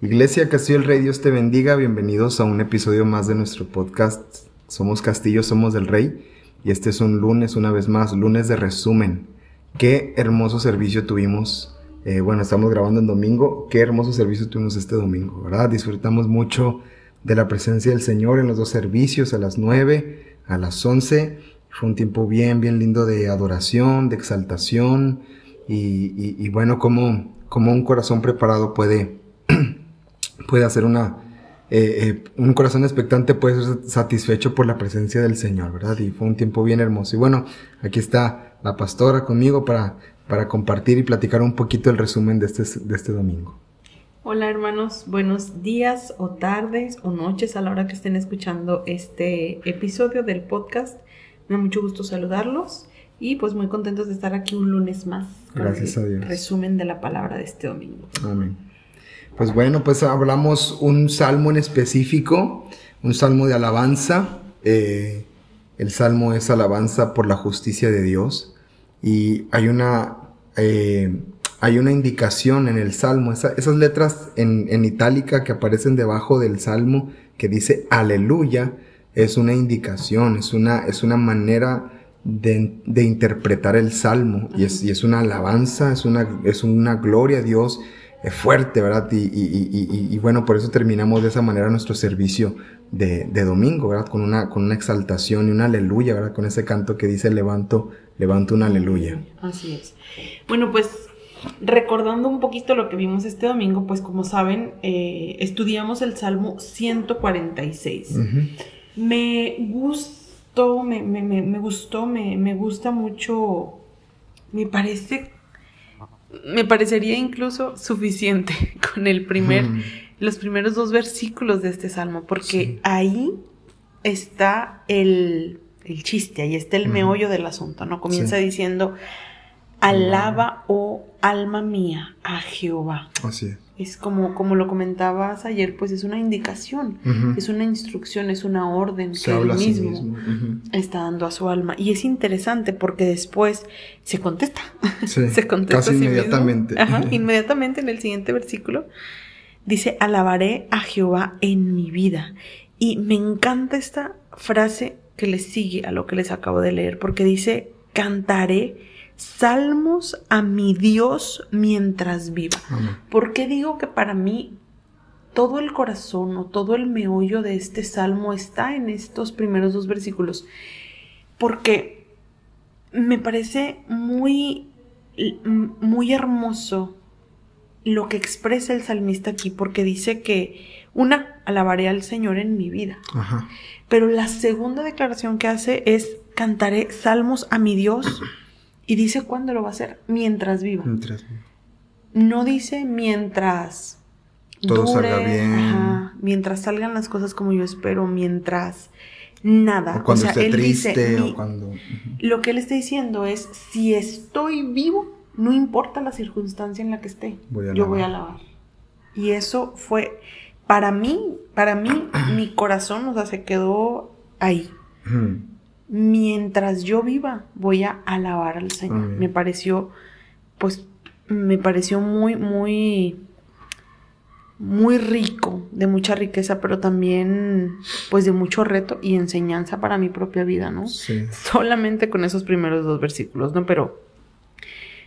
Iglesia Castillo el Rey, Dios te bendiga. Bienvenidos a un episodio más de nuestro podcast. Somos Castillo, somos del Rey. Y este es un lunes, una vez más, lunes de resumen. Qué hermoso servicio tuvimos. Eh, bueno, estamos grabando en domingo. Qué hermoso servicio tuvimos este domingo, ¿verdad? Disfrutamos mucho de la presencia del Señor en los dos servicios, a las 9, a las 11. Fue un tiempo bien, bien lindo de adoración, de exaltación. Y, bueno, como, como un corazón preparado puede puede hacer una, eh, eh, un corazón expectante puede ser satisfecho por la presencia del Señor, ¿verdad? Y fue un tiempo bien hermoso. Y bueno, aquí está la pastora conmigo para, para compartir y platicar un poquito el resumen de este, de este domingo. Hola hermanos, buenos días o tardes o noches a la hora que estén escuchando este episodio del podcast. Me da mucho gusto saludarlos y pues muy contentos de estar aquí un lunes más. Gracias a Dios. Resumen de la palabra de este domingo. Amén. Pues bueno, pues hablamos un salmo en específico, un salmo de alabanza. Eh, el salmo es alabanza por la justicia de Dios. Y hay una, eh, hay una indicación en el salmo, esas letras en, en, itálica que aparecen debajo del salmo que dice aleluya, es una indicación, es una, es una manera de, de interpretar el salmo y es, y es, una alabanza, es una, es una gloria a Dios fuerte, ¿verdad? Y, y, y, bueno, por eso terminamos de esa manera nuestro servicio de, de, domingo, ¿verdad? Con una, con una exaltación y una aleluya, ¿verdad? Con ese canto que dice levanto, levanto una aleluya. Así es. Bueno, pues recordando un poquito lo que vimos este domingo, pues como saben, eh, estudiamos el Salmo 146. Me gustó, me, me, me gustó, me, me gusta mucho, me parece me parecería incluso suficiente con el primer, los primeros dos versículos de este salmo, porque ahí está el, el, chiste, ahí está el meollo del asunto, ¿no? Comienza diciendo, alaba, oh alma mía, a Jehová. Así es es como, como lo comentabas ayer, pues es una indicación, es una instrucción, es una orden que él mismo, está dando a su alma. Y es interesante porque después se contesta. se contesta casi inmediatamente. inmediatamente en el siguiente versículo dice, alabaré a Jehová en mi vida. Y me encanta esta frase que le sigue a lo que les acabo de leer, porque dice, cantaré salmos a mi Dios mientras viva. ¿Por qué digo que para mí todo el corazón o todo el meollo de este salmo está en estos primeros dos versículos? Porque me parece muy, muy hermoso lo que expresa el salmista aquí, porque dice que una, alabaré al Señor en mi vida. Pero la segunda declaración que hace es, cantaré salmos a mi Dios y dice cuándo lo va a hacer, mientras viva. Mientras No dice mientras todo salga bien. mientras salgan las cosas como yo espero, mientras nada. O cuando esté triste o cuando... Lo que él está diciendo es, si estoy vivo, no importa la circunstancia en la que esté, yo voy a alabar. Y eso fue, para mí, para mí, mi corazón, o sea, se quedó ahí mientras yo viva, voy a alabar al Señor. Me pareció, pues, me pareció muy, muy, muy rico, de mucha riqueza, pero también, pues, de mucho reto y enseñanza para mi propia vida, ¿no? Sí. Solamente con esos primeros dos versículos, ¿no? Pero,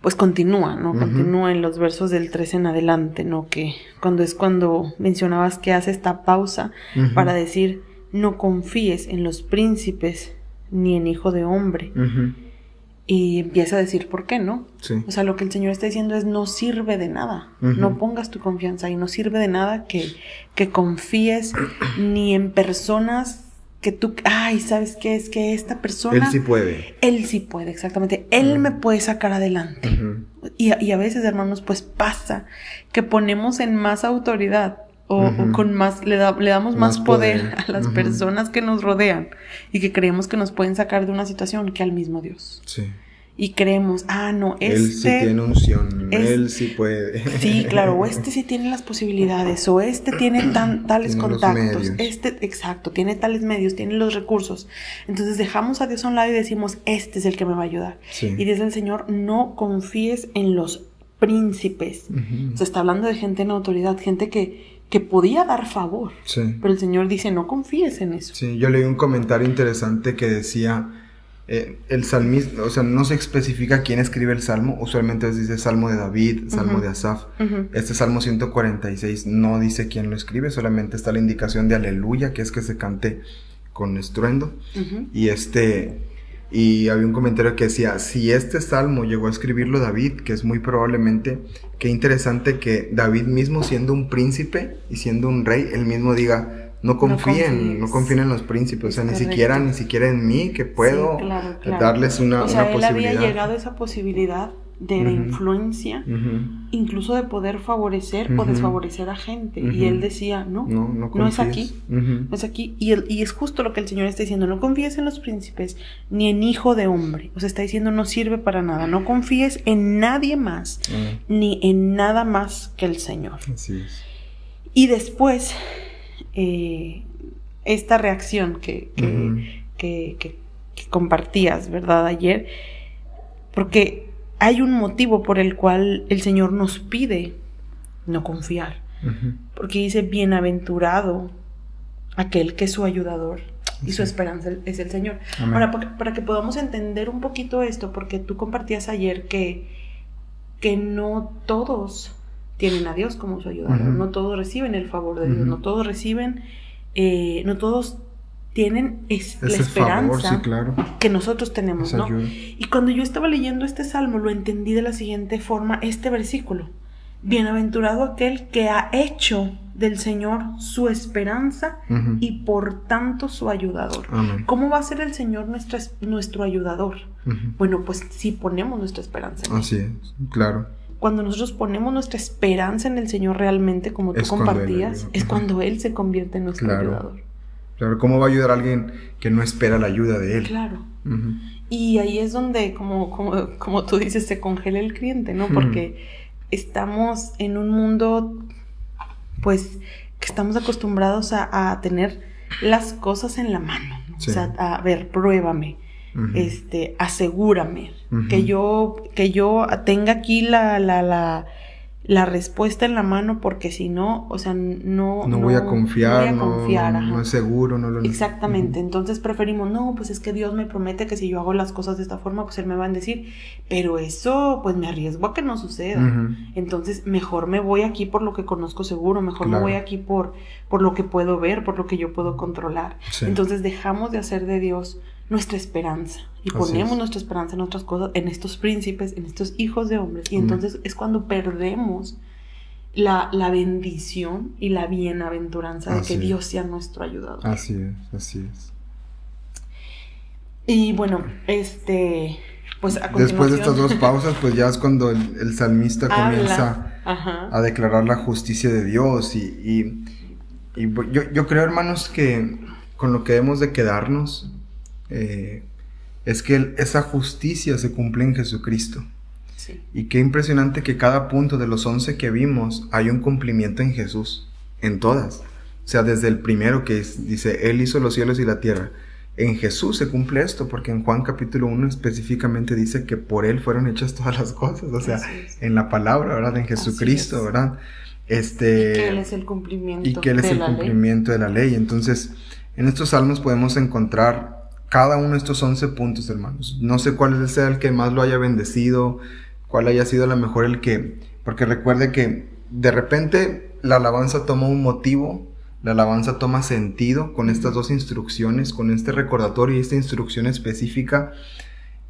pues, continúa, ¿no? Continúa en los versos del 13 en adelante, ¿no? Que cuando es cuando mencionabas que hace esta pausa para decir, no confíes en los príncipes ni en hijo de hombre. Y empieza a decir por qué, ¿no? O sea, lo que el Señor está diciendo es no sirve de nada. No pongas tu confianza y no sirve de nada que, que confíes ni en personas que tú, ay, ¿sabes qué? Es que esta persona... Él sí puede. Él sí puede, exactamente. Él me puede sacar adelante. y, y, a veces, hermanos, pues pasa que ponemos en más autoridad o, con más, le, le damos más, poder, a las personas que nos rodean y que creemos que nos pueden sacar de una situación que al mismo Dios. Sí. Y creemos, ah, no, este... Él sí tiene unción, él sí puede. Sí, claro, o este sí tiene las posibilidades, o este tiene tan, tales contactos, este, exacto, tiene tales medios, tiene los recursos. Entonces dejamos a Dios a un lado y decimos, este es el que me va a ayudar. Y dice el Señor, no confíes en los príncipes. Se está hablando de gente en autoridad, gente que, que podía dar favor. Sí. Pero el Señor dice, no confíes en eso. Sí, yo leí un comentario interesante que decía, eh, el salmista, o sea, no se especifica quién escribe el salmo, usualmente dice salmo de David, salmo de Asaf. Este salmo 146 no dice quién lo escribe, solamente está la indicación de aleluya, que es que se cante con estruendo. Y este, y había un comentario que decía, si este salmo llegó a escribirlo David, que es muy probablemente, qué interesante que David mismo siendo un príncipe y siendo un rey, él mismo diga, no confíen, no, confíen en los príncipes, o sea, ni siquiera, ni siquiera en mí, que puedo darles una, o sea, él posibilidad. había llegado a esa posibilidad de, influencia, incluso de poder favorecer o desfavorecer a gente. Y él decía, no, no, es aquí, no es aquí. Y, y es justo lo que el Señor está diciendo, no confíes en los príncipes, ni en hijo de hombre. O sea, está diciendo, no sirve para nada, no confíes en nadie más, ni en nada más que el Señor. Así es. Y después eh, esta reacción que, que, compartías, ¿verdad? Ayer, porque hay un motivo por el cual el Señor nos pide no confiar, porque dice, bienaventurado aquel que es su ayudador y su esperanza es el Señor. Ahora, para, que podamos entender un poquito esto, porque tú compartías ayer que, que no todos tienen a Dios como su ayudador. No todos reciben el favor de Dios, no todos reciben, eh, no todos tienen la esperanza que nosotros tenemos, ¿no? Y cuando yo estaba leyendo este salmo, lo entendí de la siguiente forma, este versículo. Bienaventurado aquel que ha hecho del Señor su esperanza y por tanto su ayudador. ¿Cómo va a ser el Señor nuestro ayudador? Bueno, pues si ponemos nuestra esperanza en Así es, claro cuando nosotros ponemos nuestra esperanza en el Señor realmente, como tú compartías, es cuando Él se convierte en nuestro ayudador. Claro, ¿cómo va a ayudar a alguien que no espera la ayuda de Él? Claro. Y ahí es donde, como, como, como, tú dices, se congela el cliente, ¿no? Porque estamos en un mundo, pues, que estamos acostumbrados a, tener las cosas en la mano. O sea, a ver, pruébame este, asegúrame, que yo, que yo tenga aquí la, la, la, la, respuesta en la mano, porque si no, o sea, no, no, voy a confiar, no, no, es seguro, no lo Exactamente, entonces preferimos, no, pues es que Dios me promete que si yo hago las cosas de esta forma, pues Él me va a decir, pero eso, pues me arriesgo a que no suceda. Entonces, mejor me voy aquí por lo que conozco seguro, mejor me voy aquí por, por lo que puedo ver, por lo que yo puedo controlar. Entonces, dejamos de hacer de Dios nuestra esperanza. Y ponemos nuestra esperanza en otras cosas, en estos príncipes, en estos hijos de hombres. Y entonces es cuando perdemos la, bendición y la bienaventuranza de que Dios sea nuestro ayudador. Así es, así es. Y bueno, este, pues a Después de estas dos pausas, pues ya es cuando el, salmista comienza a declarar la justicia de Dios. Y, yo, yo creo, hermanos, que con lo que debemos de quedarnos eh, es que esa justicia se cumple en Jesucristo. Y qué impresionante que cada punto de los once que vimos hay un cumplimiento en Jesús, en todas. O sea, desde el primero que dice, Él hizo los cielos y la tierra. En Jesús se cumple esto, porque en Juan capítulo 1 específicamente dice que por Él fueron hechas todas las cosas, o sea, en la palabra, ¿verdad? En Jesucristo, ¿verdad? Este, y que Él es el cumplimiento. Y que Él es el cumplimiento de la ley. Entonces, en estos salmos podemos encontrar cada uno de estos 11 puntos, hermanos. No sé cuál sea el que más lo haya bendecido, cuál haya sido la mejor el que, porque recuerde que de repente la alabanza toma un motivo, la alabanza toma sentido con estas dos instrucciones, con este recordatorio y esta instrucción específica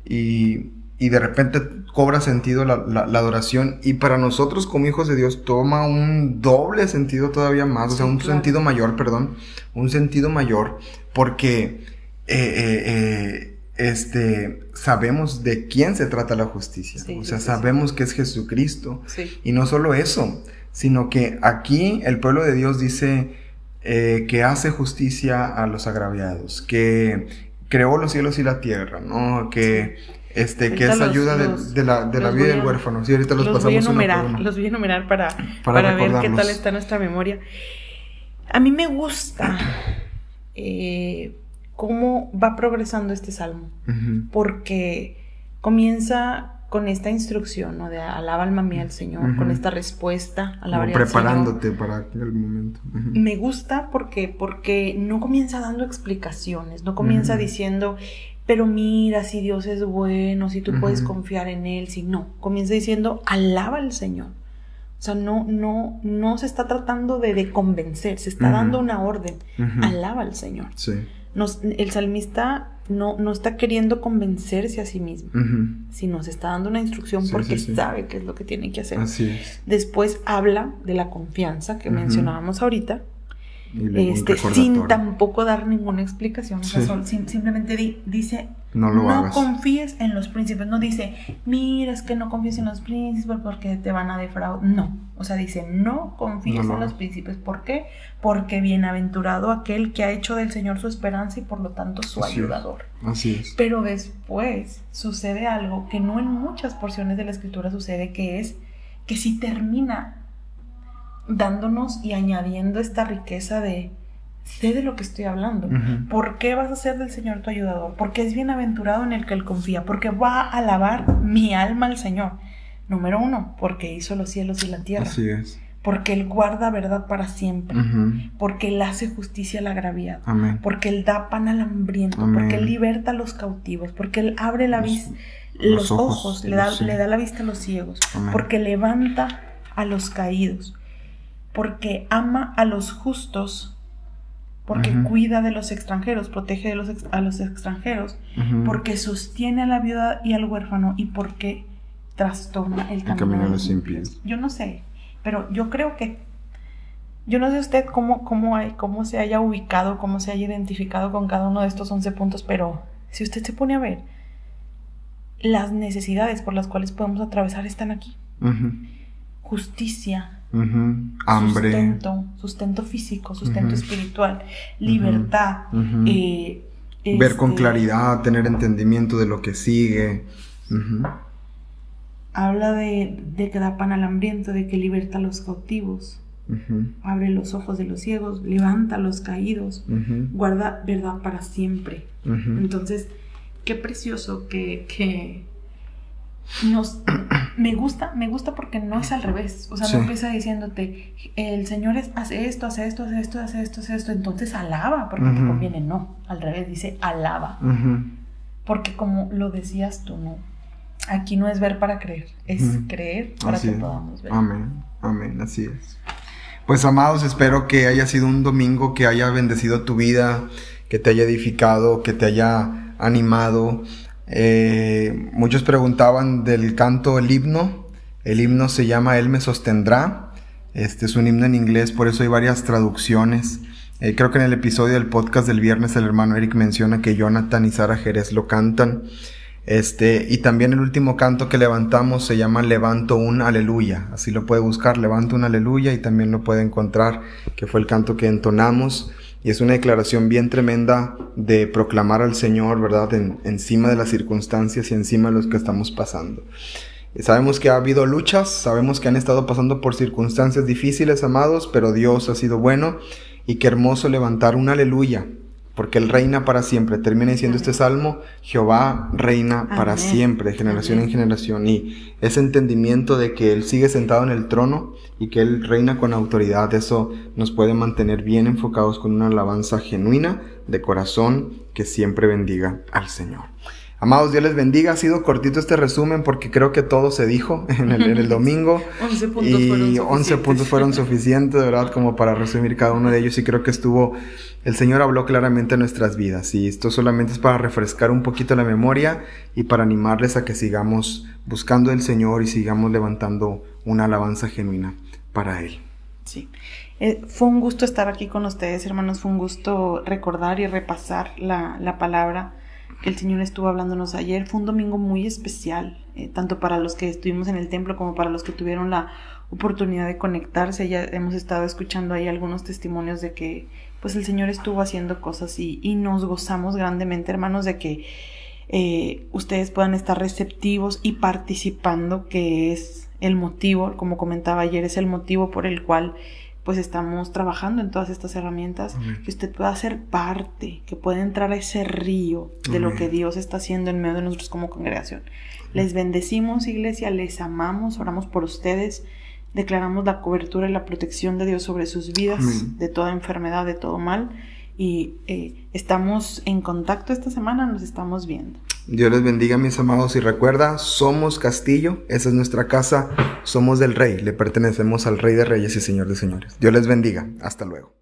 y, y de repente cobra sentido la, la, adoración y para nosotros como hijos de Dios toma un doble sentido todavía más, o sea, un sentido mayor, perdón, un sentido mayor porque eh, eh, eh, este, sabemos de quién se trata la justicia. o sea, sabemos que es Jesucristo. Y no solo eso, sino que aquí el pueblo de Dios dice que hace justicia a los agraviados, que creó los cielos y la tierra, ¿no? Que, este, que es ayuda de, la, de la vida del huérfano. Sí, ahorita los, pasamos voy a enumerar, Los voy a enumerar para, para, ver qué tal está nuestra memoria. A mí me gusta cómo va progresando este salmo, porque comienza con esta instrucción, ¿no? De alaba alma mía al Señor, con esta respuesta, alaba Como preparándote para el momento. Me gusta porque, porque no comienza dando explicaciones, no comienza diciendo, pero mira, si Dios es bueno, si tú puedes confiar en Él, si no, comienza diciendo, alaba al Señor. O sea, no, no, no se está tratando de, convencer, se está dando una orden. Alaba al Señor. Sí. Nos, el salmista no, no está queriendo convencerse a sí mismo, sino se está dando una instrucción porque sabe qué es lo que tiene que hacer. Así es. Después habla de la confianza que mencionábamos ahorita este, sin tampoco dar ninguna explicación. simplemente dice, no, confíes en los príncipes. No dice, mira, es que no confíes en los príncipes porque te van a defraudar. No, o sea, dice, no confíes en los príncipes. ¿Por qué? Porque bienaventurado aquel que ha hecho del Señor su esperanza y por lo tanto su ayudador. Así es. Pero después sucede algo que no en muchas porciones de la escritura sucede, que es que si termina dándonos y añadiendo esta riqueza de sé de lo que estoy hablando. ¿Por qué vas a ser del Señor tu ayudador? Porque es bienaventurado en el que Él confía, porque va a alabar mi alma al Señor. Número uno, porque hizo los cielos y la tierra. Así es. Porque Él guarda verdad para siempre. Porque Él hace justicia al agraviado. Porque Él da pan al hambriento. Porque Él liberta a los cautivos. Porque Él abre la vista, los, ojos, le, da, le da la vista a los ciegos. Porque levanta a los caídos porque ama a los justos, porque cuida de los extranjeros, protege de los a los extranjeros, porque sostiene a la viuda y al huérfano y porque trastorna el camino, de los impíos. Yo no sé, pero yo creo que yo no sé usted cómo, cómo, hay, cómo se haya ubicado, cómo se haya identificado con cada uno de estos 11 puntos, pero si usted se pone a ver, las necesidades por las cuales podemos atravesar están aquí. Justicia, Hambre. Sustento, sustento físico, sustento espiritual, libertad. Eh, Ver con este, claridad, tener entendimiento de lo que sigue. Habla de, que da pan al hambriento, de que liberta a los cautivos. Abre los ojos de los ciegos, levanta a los caídos, guarda verdad para siempre. Entonces, qué precioso que, que nos me gusta, me gusta porque no es al revés. O sea, no empieza diciéndote, el Señor hace esto, hace esto, hace esto, hace esto, hace esto, entonces alaba porque te conviene. No, al revés, dice alaba. Porque como lo decías tú, no. Aquí no es ver para creer, es creer para que podamos ver. Amén, amén, así es. Pues amados, espero que haya sido un domingo que haya bendecido tu vida, que te haya edificado, que te haya animado eh, muchos preguntaban del canto, el himno. El himno se llama Él me sostendrá. Este es un himno en inglés, por eso hay varias traducciones. Eh, creo que en el episodio del podcast del viernes el hermano Eric menciona que Jonathan y Sara Jerez lo cantan. Este, y también el último canto que levantamos se llama Levanto un aleluya. Así lo puede buscar, Levanto un aleluya y también lo puede encontrar, que fue el canto que entonamos. Y es una declaración bien tremenda de proclamar al Señor, ¿verdad? En, encima de las circunstancias y encima de los que estamos pasando. Sabemos que ha habido luchas, sabemos que han estado pasando por circunstancias difíciles, amados, pero Dios ha sido bueno y qué hermoso levantar un aleluya porque Él reina para siempre. Termina diciendo este salmo, Jehová reina para siempre, de generación en generación. Y ese entendimiento de que Él sigue sentado en el trono y que Él reina con autoridad, eso nos puede mantener bien enfocados con una alabanza genuina de corazón que siempre bendiga al Señor. Amados, Dios les bendiga. Ha sido cortito este resumen porque creo que todo se dijo en el, domingo. 11 puntos y fueron 11 puntos fueron suficientes, de verdad, como para resumir cada uno de ellos. Y creo que estuvo, el Señor habló claramente en nuestras vidas. Y esto solamente es para refrescar un poquito la memoria y para animarles a que sigamos buscando al Señor y sigamos levantando una alabanza genuina para Él. Sí. Eh, fue un gusto estar aquí con ustedes, hermanos. Fue un gusto recordar y repasar la, la palabra el Señor estuvo hablándonos ayer. Fue un domingo muy especial, eh, tanto para los que estuvimos en el templo como para los que tuvieron la oportunidad de conectarse. Ya hemos estado escuchando ahí algunos testimonios de que pues el Señor estuvo haciendo cosas y, y nos gozamos grandemente, hermanos, de que eh, ustedes puedan estar receptivos y participando, que es el motivo, como comentaba ayer, es el motivo por el cual pues estamos trabajando en todas estas herramientas, que usted pueda ser parte, que pueda entrar a ese río de lo que Dios está haciendo en medio de nosotros como congregación. Les bendecimos, iglesia, les amamos, oramos por ustedes, declaramos la cobertura y la protección de Dios sobre sus vidas, de toda enfermedad, de todo mal, y eh, estamos en contacto esta semana, nos estamos viendo. Dios les bendiga, mis amados, y recuerda, somos Castillo, esa es nuestra casa, somos del Rey, le pertenecemos al Rey de Reyes y Señor de Señores. Dios les bendiga, hasta luego.